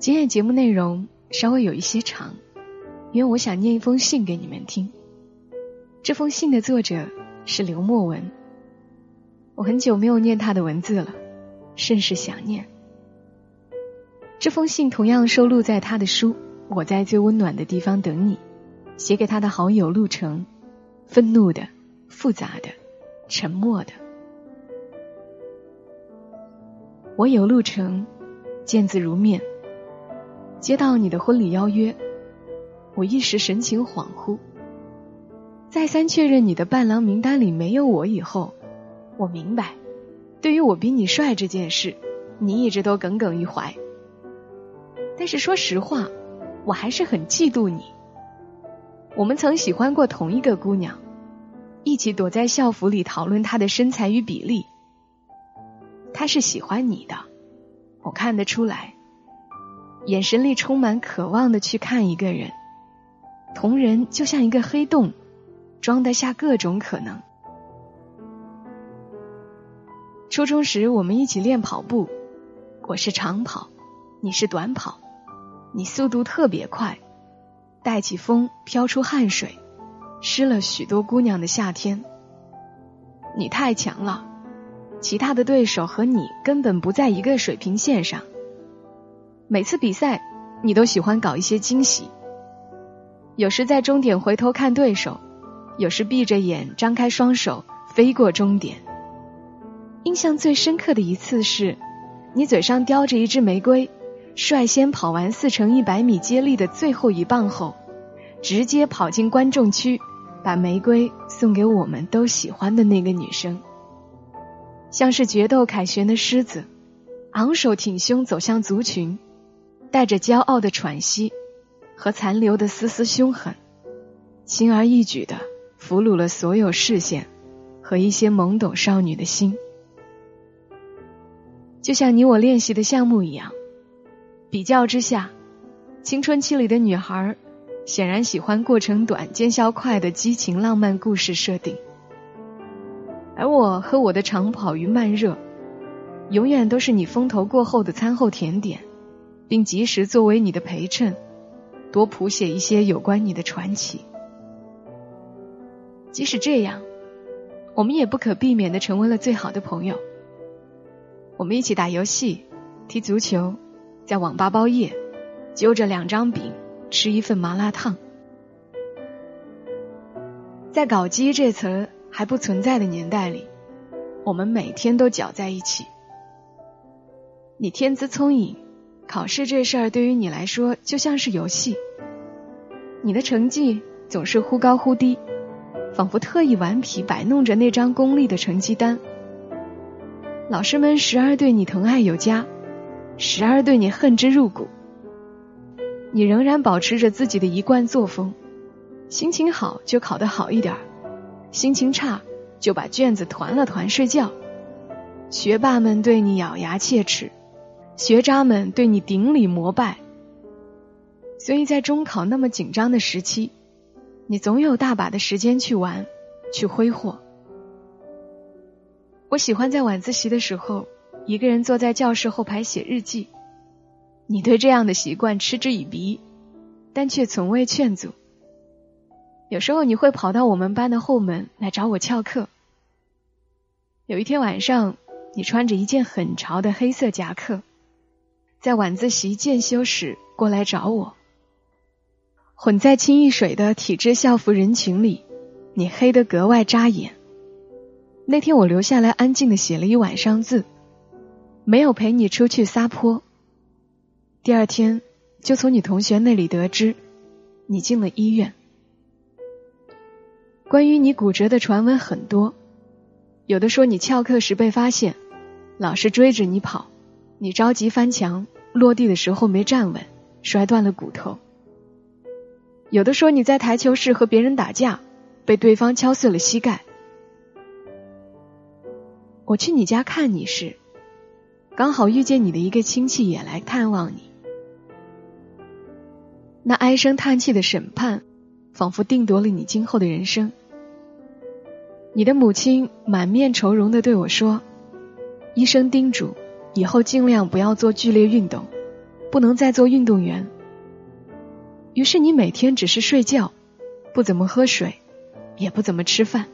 今天节目内容稍微有一些长，因为我想念一封信给你们听。这封信的作者是刘墨文，我很久没有念他的文字了，甚是想念。这封信同样收录在他的书《我在最温暖的地方等你》，写给他的好友陆程。愤怒的、复杂的、沉默的。我有路程，见字如面。接到你的婚礼邀约，我一时神情恍惚。再三确认你的伴郎名单里没有我以后，我明白，对于我比你帅这件事，你一直都耿耿于怀。但是说实话，我还是很嫉妒你。我们曾喜欢过同一个姑娘，一起躲在校服里讨论她的身材与比例。她是喜欢你的，我看得出来，眼神里充满渴望的去看一个人。同人就像一个黑洞，装得下各种可能。初中时我们一起练跑步，我是长跑，你是短跑，你速度特别快。带起风，飘出汗水，湿了许多姑娘的夏天。你太强了，其他的对手和你根本不在一个水平线上。每次比赛，你都喜欢搞一些惊喜。有时在终点回头看对手，有时闭着眼张开双手飞过终点。印象最深刻的一次是，你嘴上叼着一支玫瑰。率先跑完四乘一百米接力的最后一棒后，直接跑进观众区，把玫瑰送给我们都喜欢的那个女生。像是决斗凯旋的狮子，昂首挺胸走向族群，带着骄傲的喘息和残留的丝丝凶狠，轻而易举的俘虏了所有视线和一些懵懂少女的心，就像你我练习的项目一样。比较之下，青春期里的女孩显然喜欢过程短、见效快的激情浪漫故事设定，而我和我的长跑与慢热，永远都是你风头过后的餐后甜点，并及时作为你的陪衬，多谱写一些有关你的传奇。即使这样，我们也不可避免的成为了最好的朋友。我们一起打游戏、踢足球。在网吧包夜，揪着两张饼吃一份麻辣烫。在“搞基”这词儿还不存在的年代里，我们每天都搅在一起。你天资聪颖，考试这事儿对于你来说就像是游戏。你的成绩总是忽高忽低，仿佛特意顽皮摆弄着那张功利的成绩单。老师们时而对你疼爱有加。时而对你恨之入骨，你仍然保持着自己的一贯作风，心情好就考得好一点心情差就把卷子团了团睡觉。学霸们对你咬牙切齿，学渣们对你顶礼膜拜。所以在中考那么紧张的时期，你总有大把的时间去玩，去挥霍。我喜欢在晚自习的时候。一个人坐在教室后排写日记，你对这样的习惯嗤之以鼻，但却从未劝阻。有时候你会跑到我们班的后门来找我翘课。有一天晚上，你穿着一件很潮的黑色夹克，在晚自习间休时过来找我。混在清一水的体制校服人群里，你黑得格外扎眼。那天我留下来安静的写了一晚上字。没有陪你出去撒泼。第二天，就从你同学那里得知，你进了医院。关于你骨折的传闻很多，有的说你翘课时被发现，老师追着你跑，你着急翻墙，落地的时候没站稳，摔断了骨头。有的说你在台球室和别人打架，被对方敲碎了膝盖。我去你家看你时，刚好遇见你的一个亲戚也来探望你。那唉声叹气的审判，仿佛定夺了你今后的人生。你的母亲满面愁容的对我说：“医生叮嘱，以后尽量不要做剧烈运动，不能再做运动员。”于是你每天只是睡觉，不怎么喝水，也不怎么吃饭。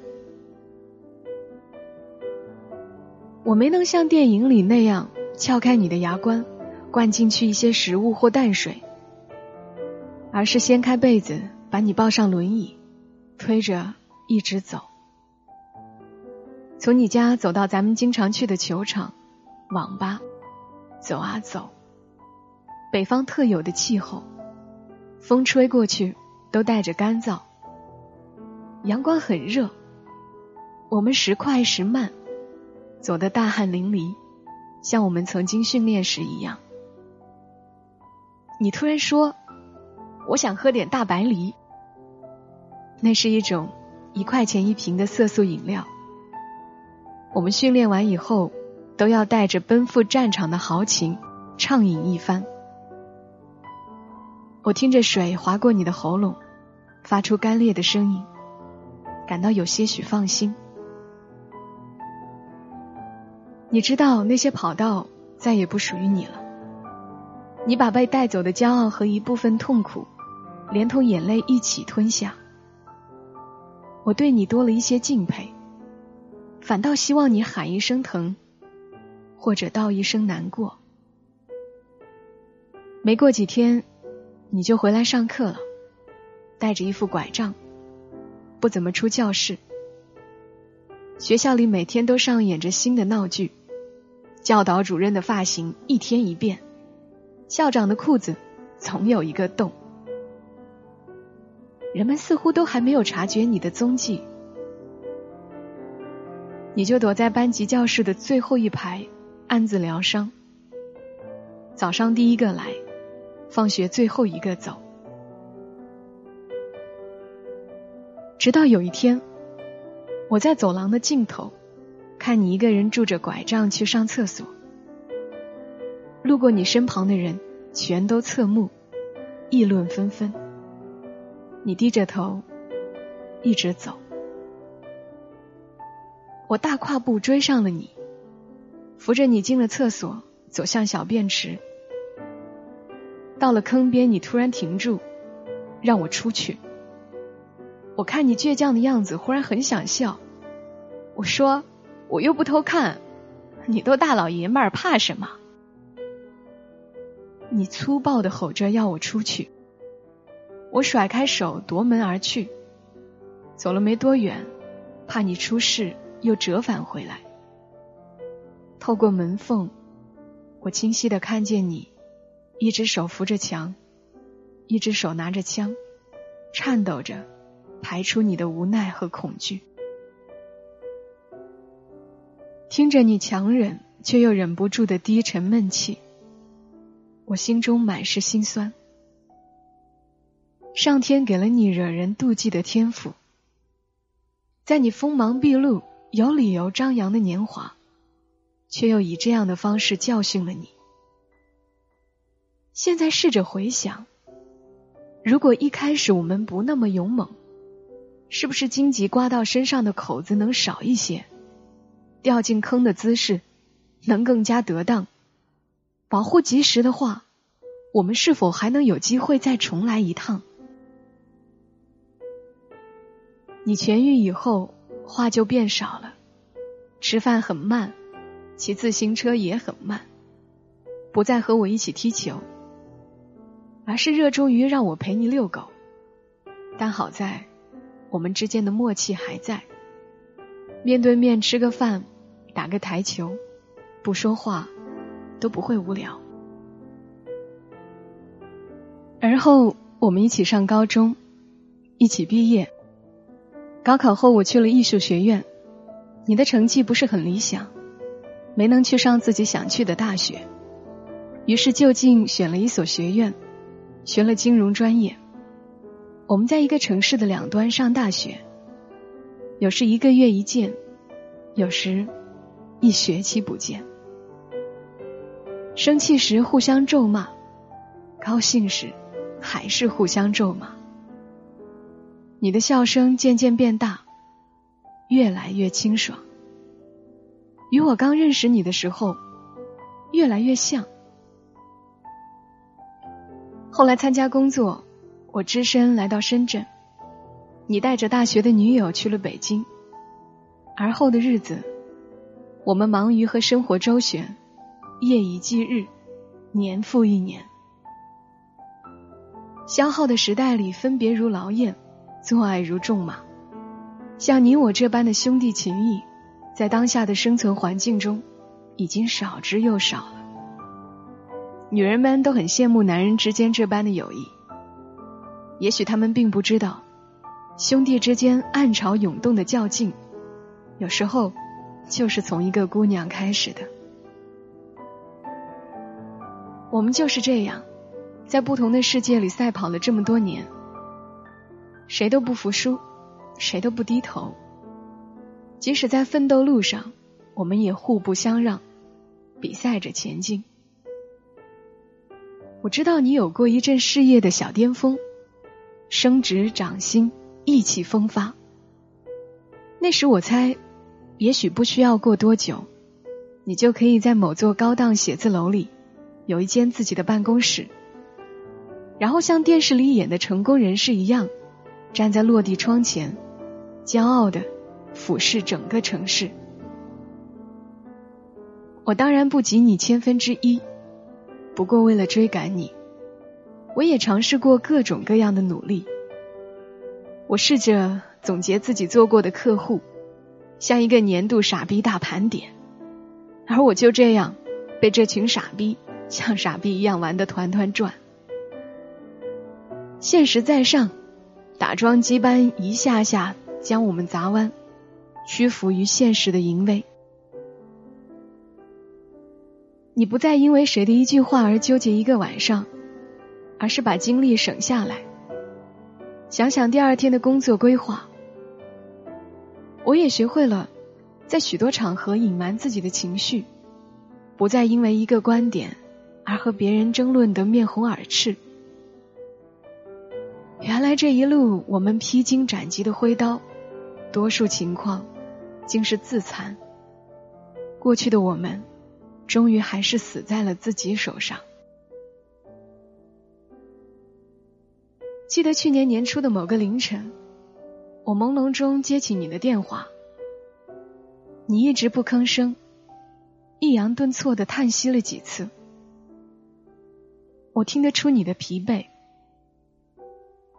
我没能像电影里那样撬开你的牙关，灌进去一些食物或淡水，而是掀开被子把你抱上轮椅，推着一直走。从你家走到咱们经常去的球场、网吧，走啊走。北方特有的气候，风吹过去都带着干燥。阳光很热，我们时快时慢，走得大汗淋漓，像我们曾经训练时一样。你突然说：“我想喝点大白梨。”那是一种一块钱一瓶的色素饮料。我们训练完以后，都要带着奔赴战场的豪情畅饮一番。我听着水划过你的喉咙，发出干裂的声音，感到有些许放心。你知道那些跑道再也不属于你了。你把被带走的骄傲和一部分痛苦，连同眼泪一起吞下。我对你多了一些敬佩。反倒希望你喊一声疼，或者道一声难过。没过几天，你就回来上课了，带着一副拐杖，不怎么出教室。学校里每天都上演着新的闹剧，教导主任的发型一天一变，校长的裤子总有一个洞。人们似乎都还没有察觉你的踪迹。你就躲在班级教室的最后一排，暗自疗伤。早上第一个来，放学最后一个走。直到有一天，我在走廊的尽头，看你一个人拄着拐杖去上厕所。路过你身旁的人全都侧目，议论纷纷。你低着头，一直走。我大跨步追上了你，扶着你进了厕所，走向小便池。到了坑边，你突然停住，让我出去。我看你倔强的样子，忽然很想笑。我说：“我又不偷看，你都大老爷们儿，怕什么？”你粗暴的吼着要我出去，我甩开手夺门而去。走了没多远，怕你出事。又折返回来，透过门缝，我清晰的看见你，一只手扶着墙，一只手拿着枪，颤抖着排出你的无奈和恐惧。听着你强忍却又忍不住的低沉闷气，我心中满是心酸。上天给了你惹人妒忌的天赋，在你锋芒毕露。有理由张扬的年华，却又以这样的方式教训了你。现在试着回想，如果一开始我们不那么勇猛，是不是荆棘刮到身上的口子能少一些？掉进坑的姿势能更加得当？保护及时的话，我们是否还能有机会再重来一趟？你痊愈以后。话就变少了，吃饭很慢，骑自行车也很慢，不再和我一起踢球，而是热衷于让我陪你遛狗。但好在，我们之间的默契还在，面对面吃个饭，打个台球，不说话都不会无聊。而后，我们一起上高中，一起毕业。高考后，我去了艺术学院。你的成绩不是很理想，没能去上自己想去的大学，于是就近选了一所学院，学了金融专业。我们在一个城市的两端上大学，有时一个月一见，有时一学期不见。生气时互相咒骂，高兴时还是互相咒骂。你的笑声渐渐变大，越来越清爽，与我刚认识你的时候越来越像。后来参加工作，我只身来到深圳，你带着大学的女友去了北京。而后的日子，我们忙于和生活周旋，夜以继日，年复一年。消耗的时代里，分别如劳燕，做爱如重马。像你我这般的兄弟情谊，在当下的生存环境中，已经少之又少了。女人们都很羡慕男人之间这般的友谊，也许他们并不知道，兄弟之间暗潮涌动的较劲，有时候就是从一个姑娘开始的。我们就是这样，在不同的世界里赛跑了这么多年，谁都不服输，谁都不低头，即使在奋斗路上，我们也互不相让，比赛着前进。我知道你有过一阵事业的小巅峰，升职涨薪，意气风发。那时我猜，也许不需要过多久，你就可以在某座高档写字楼里，有一间自己的办公室，然后像电视里演的成功人士一样，站在落地窗前，骄傲的俯视整个城市。我当然不及你千分之一。不过，为了追赶你，我也尝试过各种各样的努力。我试着总结自己做过的客户，像一个年度傻逼大盘点，而我就这样被这群傻逼像傻逼一样玩得团团转。现实在上，打桩机般一下下将我们砸弯，屈服于现实的淫威。你不再因为谁的一句话而纠结一个晚上，而是把精力省下来，想想第二天的工作规划。我也学会了在许多场合隐瞒自己的情绪，不再因为一个观点而和别人争论得面红耳赤。原来这一路我们披荆斩棘的挥刀，多数情况竟是自残。过去的我们。终于还是死在了自己手上。记得去年年初的某个凌晨，我朦胧中接起你的电话，你一直不吭声，抑扬顿挫的叹息了几次。我听得出你的疲惫，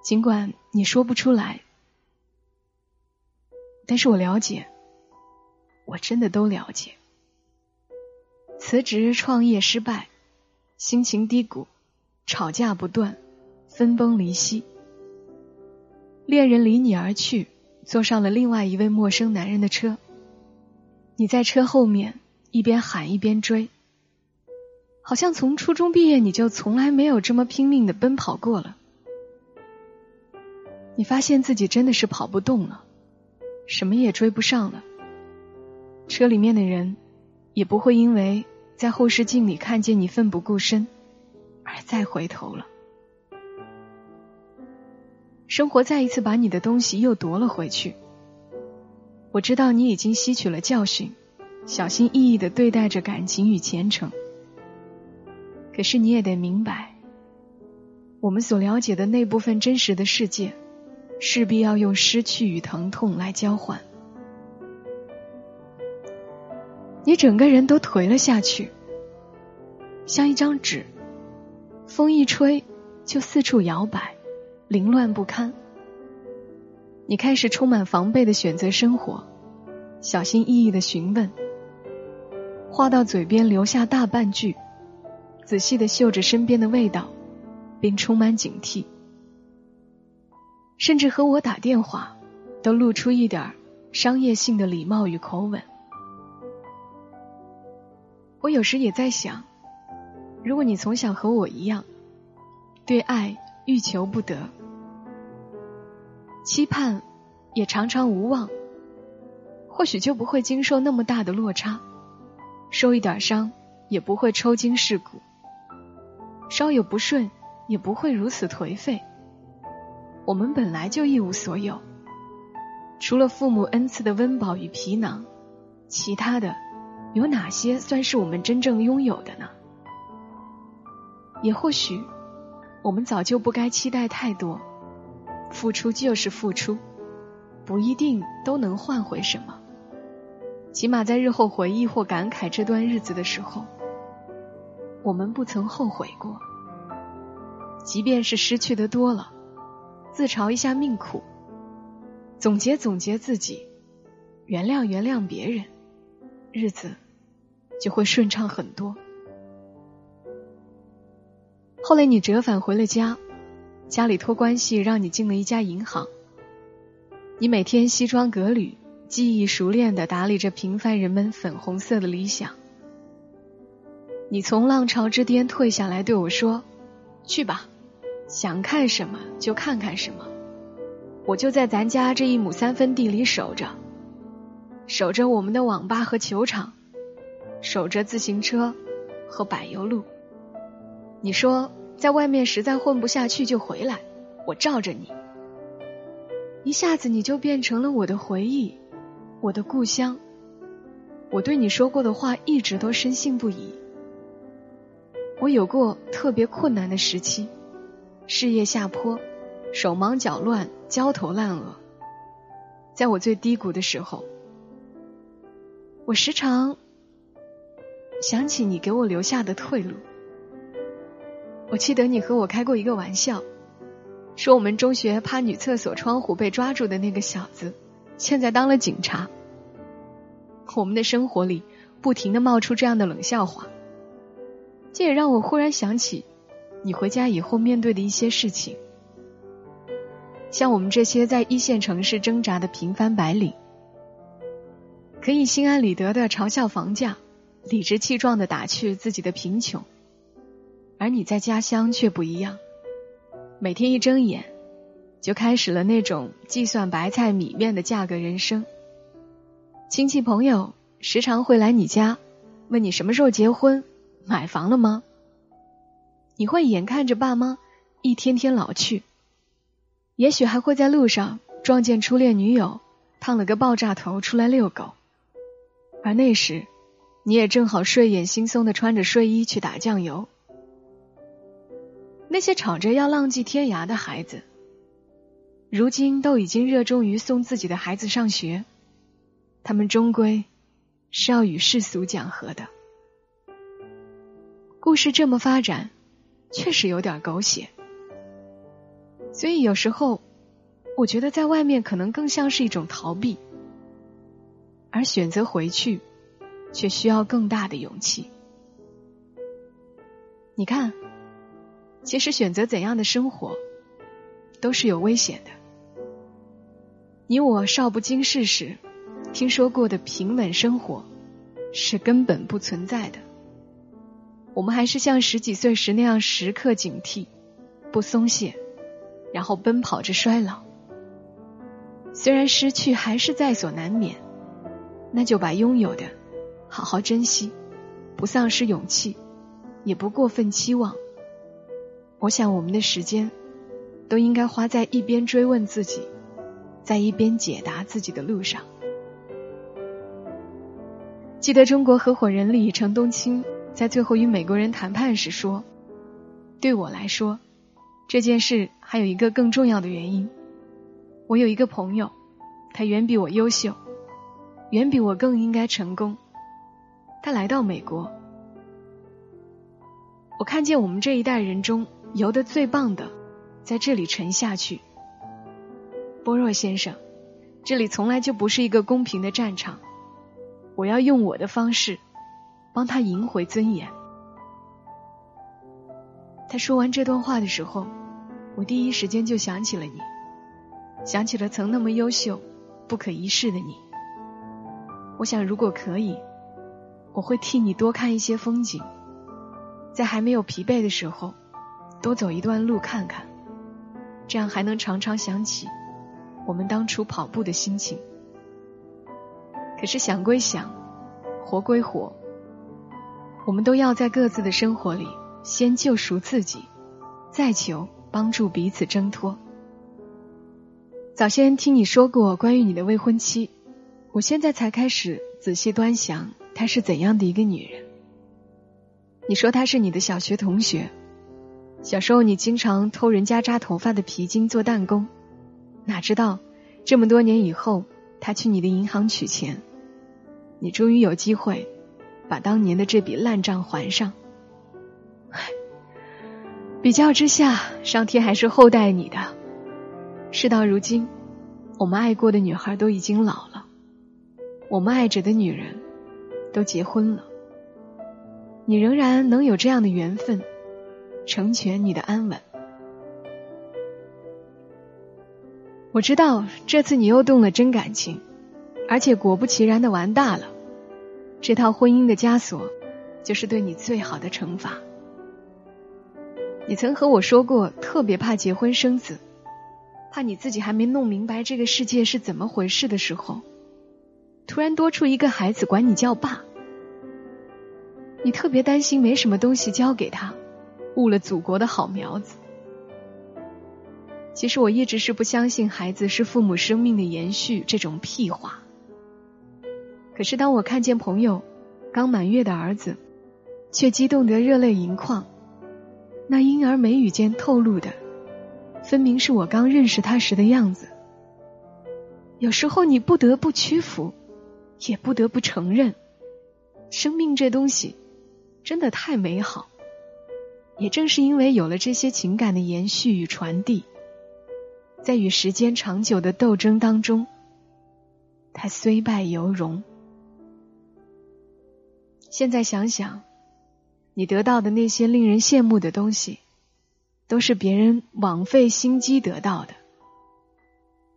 尽管你说不出来，但是我了解，我真的都了解。辞职创业失败，心情低谷，吵架不断，分崩离析。恋人离你而去，坐上了另外一位陌生男人的车。你在车后面一边喊一边追，好像从初中毕业你就从来没有这么拼命的奔跑过了。你发现自己真的是跑不动了，什么也追不上了。车里面的人。也不会因为在后视镜里看见你奋不顾身而再回头了。生活再一次把你的东西又夺了回去。我知道你已经吸取了教训，小心翼翼的对待着感情与前程。可是你也得明白，我们所了解的那部分真实的世界，势必要用失去与疼痛来交换。你整个人都颓了下去，像一张纸，风一吹就四处摇摆，凌乱不堪。你开始充满防备的选择生活，小心翼翼的询问，话到嘴边留下大半句，仔细的嗅着身边的味道，并充满警惕，甚至和我打电话都露出一点商业性的礼貌与口吻。我有时也在想，如果你从小和我一样，对爱欲求不得，期盼也常常无望，或许就不会经受那么大的落差，受一点伤也不会抽筋蚀骨，稍有不顺也不会如此颓废。我们本来就一无所有，除了父母恩赐的温饱与皮囊，其他的有哪些算是我们真正拥有的呢？也或许。我们早就不该期待太多，付出就是付出，不一定都能换回什么。起码在日后回忆或感慨这段日子的时候，我们不曾后悔过。即便是失去的多了，自嘲一下命苦，总结总结自己，原谅原谅别人，日子就会顺畅很多。后来你折返回了家，家里托关系让你进了一家银行。你每天西装革履，技艺熟练的打理着平凡人们粉红色的理想。你从浪潮之巅退下来对我说：“去吧，想看什么就看看什么。我就在咱家这一亩三分地里守着，守着我们的网吧和球场，守着自行车和柏油路。”你说在外面实在混不下去就回来，我罩着你。一下子你就变成了我的回忆，我的故乡。我对你说过的话一直都深信不疑。我有过特别困难的时期，事业下坡，手忙脚乱，焦头烂额。在我最低谷的时候，我时常想起你给我留下的退路。我记得你和我开过一个玩笑，说我们中学趴女厕所窗户被抓住的那个小子，现在当了警察。我们的生活里不停的冒出这样的冷笑话，这也让我忽然想起，你回家以后面对的一些事情。像我们这些在一线城市挣扎的平凡白领，可以心安理得的嘲笑房价，理直气壮的打趣自己的贫穷。而你在家乡却不一样，每天一睁眼，就开始了那种计算白菜米面的价格人生。亲戚朋友时常会来你家，问你什么时候结婚，买房了吗？你会眼看着爸妈一天天老去，也许还会在路上撞见初恋女友烫了个爆炸头出来遛狗，而那时你也正好睡眼惺忪的穿着睡衣去打酱油。那些吵着要浪迹天涯的孩子，如今都已经热衷于送自己的孩子上学。他们终归是要与世俗讲和的。故事这么发展，确实有点狗血。所以有时候，我觉得在外面可能更像是一种逃避，而选择回去，却需要更大的勇气。你看。其实选择怎样的生活，都是有危险的。你我少不经事时听说过的平稳生活，是根本不存在的。我们还是像十几岁时那样时刻警惕，不松懈，然后奔跑着衰老。虽然失去还是在所难免，那就把拥有的好好珍惜，不丧失勇气，也不过分期望。我想，我们的时间都应该花在一边追问自己，在一边解答自己的路上。记得中国合伙人里，程冬青在最后与美国人谈判时说：“对我来说，这件事还有一个更重要的原因。我有一个朋友，他远比我优秀，远比我更应该成功。他来到美国，我看见我们这一代人中。”游得最棒的，在这里沉下去。波若先生，这里从来就不是一个公平的战场。我要用我的方式，帮他赢回尊严。他说完这段话的时候，我第一时间就想起了你，想起了曾那么优秀、不可一世的你。我想，如果可以，我会替你多看一些风景，在还没有疲惫的时候。多走一段路看看，这样还能常常想起我们当初跑步的心情。可是想归想，活归活，我们都要在各自的生活里先救赎自己，再求帮助彼此挣脱。早先听你说过关于你的未婚妻，我现在才开始仔细端详她是怎样的一个女人。你说她是你的小学同学，小时候你经常偷人家扎头发的皮筋做弹弓，哪知道这么多年以后，她去你的银行取钱。你终于有机会把当年的这笔烂账还上。比较之下，上天还是厚待你的。事到如今，我们爱过的女孩都已经老了，我们爱着的女人都结婚了，你仍然能有这样的缘分，成全你的安稳。我知道这次你又动了真感情。而且果不其然的玩大了，这套婚姻的枷锁，就是对你最好的惩罚。你曾和我说过，特别怕结婚生子，怕你自己还没弄明白这个世界是怎么回事的时候，突然多出一个孩子管你叫爸。你特别担心没什么东西教给他，误了祖国的好苗子。其实我一直是不相信孩子是父母生命的延续这种屁话。可是，当我看见朋友刚满月的儿子，却激动得热泪盈眶，那婴儿眉宇间透露的，分明是我刚认识他时的样子。有时候，你不得不屈服，也不得不承认，生命这东西真的太美好。也正是因为有了这些情感的延续与传递，在与时间长久的斗争当中，他虽败犹荣。现在想想，你得到的那些令人羡慕的东西，都是别人枉费心机得到的。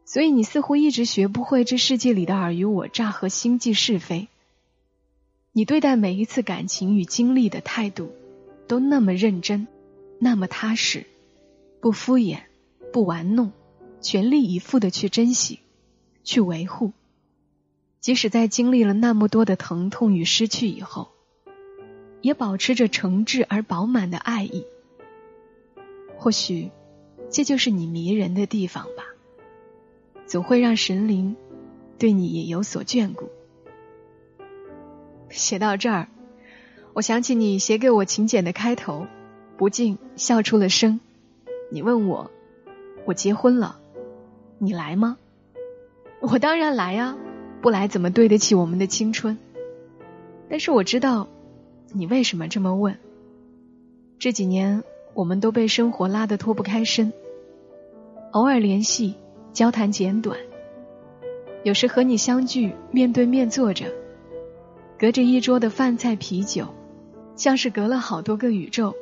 所以你似乎一直学不会这世界里的尔虞我诈和心计是非。你对待每一次感情与经历的态度，都那么认真，那么踏实，不敷衍，不玩弄，全力以赴的去珍惜，去维护。即使在经历了那么多的疼痛与失去以后，也保持着诚挚而饱满的爱意。或许，这就是你迷人的地方吧。总会让神灵对你也有所眷顾。写到这儿，我想起你写给我请柬的开头，不禁笑出了声。你问我，我结婚了，你来吗？我当然来呀。不来怎么对得起我们的青春？但是我知道，你为什么这么问。这几年我们都被生活拉得脱不开身，偶尔联系，交谈简短。有时和你相聚，面对面坐着，隔着一桌的饭菜啤酒，像是隔了好多个宇宙。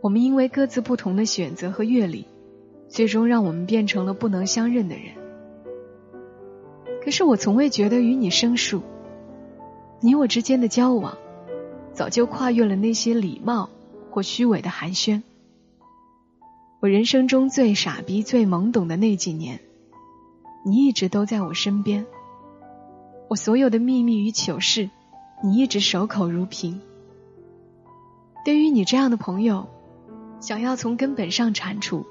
我们因为各自不同的选择和阅历，最终让我们变成了不能相认的人。可是我从未觉得与你生疏，你我之间的交往，早就跨越了那些礼貌或虚伪的寒暄。我人生中最傻逼、最懵懂的那几年，你一直都在我身边。我所有的秘密与糗事，你一直守口如瓶。对于你这样的朋友，想要从根本上铲除，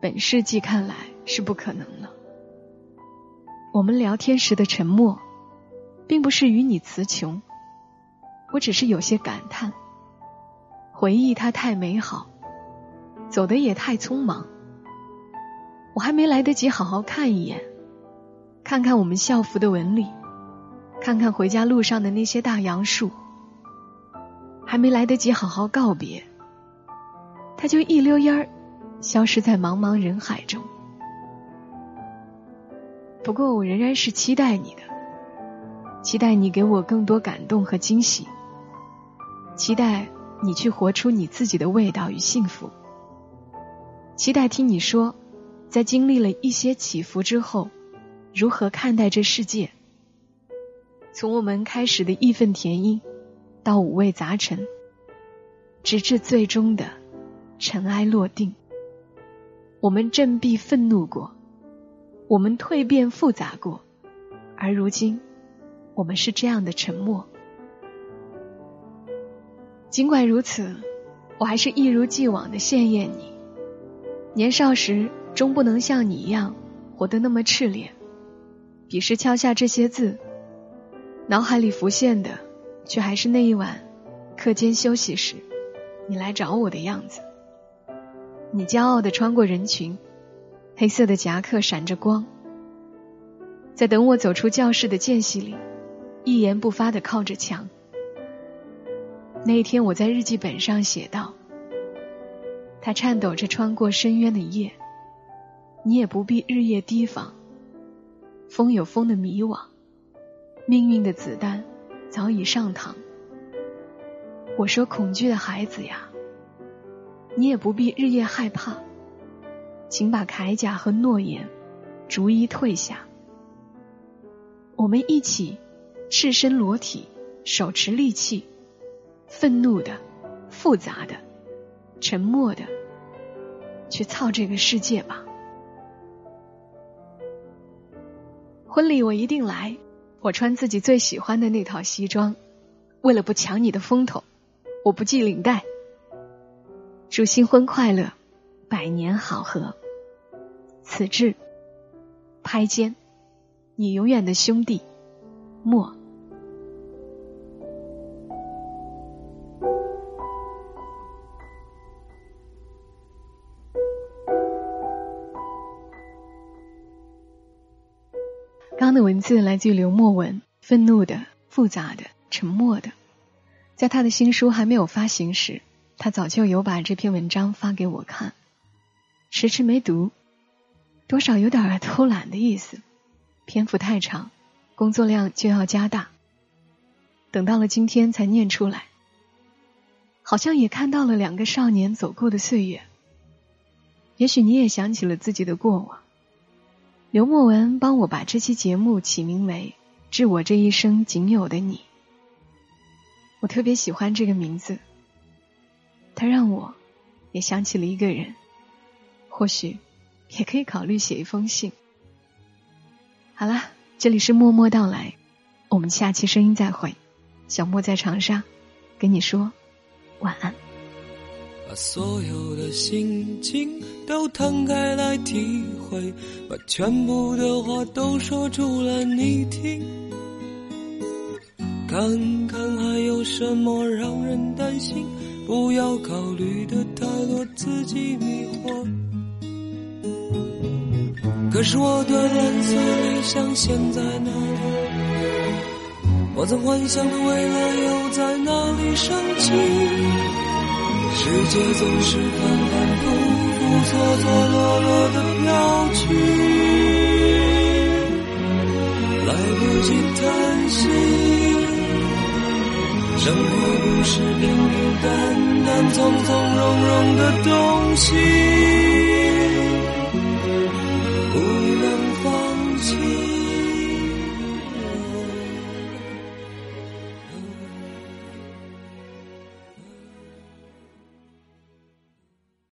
本世纪看来是不可能了。我们聊天时的沉默，并不是与你词穷，我只是有些感叹。回忆它太美好，走的也太匆忙。我还没来得及好好看一眼，看看我们校服的纹理，看看回家路上的那些大杨树，还没来得及好好告别，他就一溜烟儿消失在茫茫人海中。不过，我仍然是期待你的，期待你给我更多感动和惊喜，期待你去活出你自己的味道与幸福，期待听你说，在经历了一些起伏之后，如何看待这世界。从我们开始的义愤填膺，到五味杂陈，直至最终的尘埃落定。我们振臂愤怒过，我们蜕变复杂过，而如今，我们是这样的沉默。尽管如此，我还是一如既往的羡艳你。年少时，终不能像你一样活得那么炽烈。笔时敲下这些字，脑海里浮现的，却还是那一晚课间休息时，你来找我的样子。你骄傲的穿过人群，黑色的夹克闪着光，在等我走出教室的间隙里，一言不发的靠着墙。那一天，我在日记本上写道：“他颤抖着穿过深渊的夜，你也不必日夜提防。风有风的迷惘，命运的子弹早已上膛。我说恐惧的孩子呀，你也不必日夜害怕，请把铠甲和诺言逐一退下。我们一起赤身裸体，手持利器。”愤怒的、复杂的、沉默的，去操这个世界吧！婚礼我一定来，我穿自己最喜欢的那套西装。为了不抢你的风头，我不系领带。祝新婚快乐，百年好合。此致，拍肩，你永远的兄弟，莫。的文字来自于刘墨文，愤怒的、复杂的、沉默的。在他的新书还没有发行时，他早就有把这篇文章发给我看，迟迟没读，多少有点偷懒的意思，篇幅太长，工作量就要加大。等到了今天才念出来，好像也看到了两个少年走过的岁月。也许你也想起了自己的过往。刘墨文帮我把这期节目起名为《致我这一生仅有的你》，我特别喜欢这个名字，它让我也想起了一个人，或许也可以考虑写一封信。好了，这里是默默到来，我们下期声音再会。小莫在长沙，跟你说晚安。所有的心情都摊开来体会，把全部的话都说出来你听，看看还有什么让人担心，不要考虑的太多，自己迷惑。可是我的蓝色理想现在哪里？我曾幻想的未来又在哪里升起？世界总是反反复复、错错落落的飘去，来不及叹息。生活不是平平淡淡、从从容容的东西。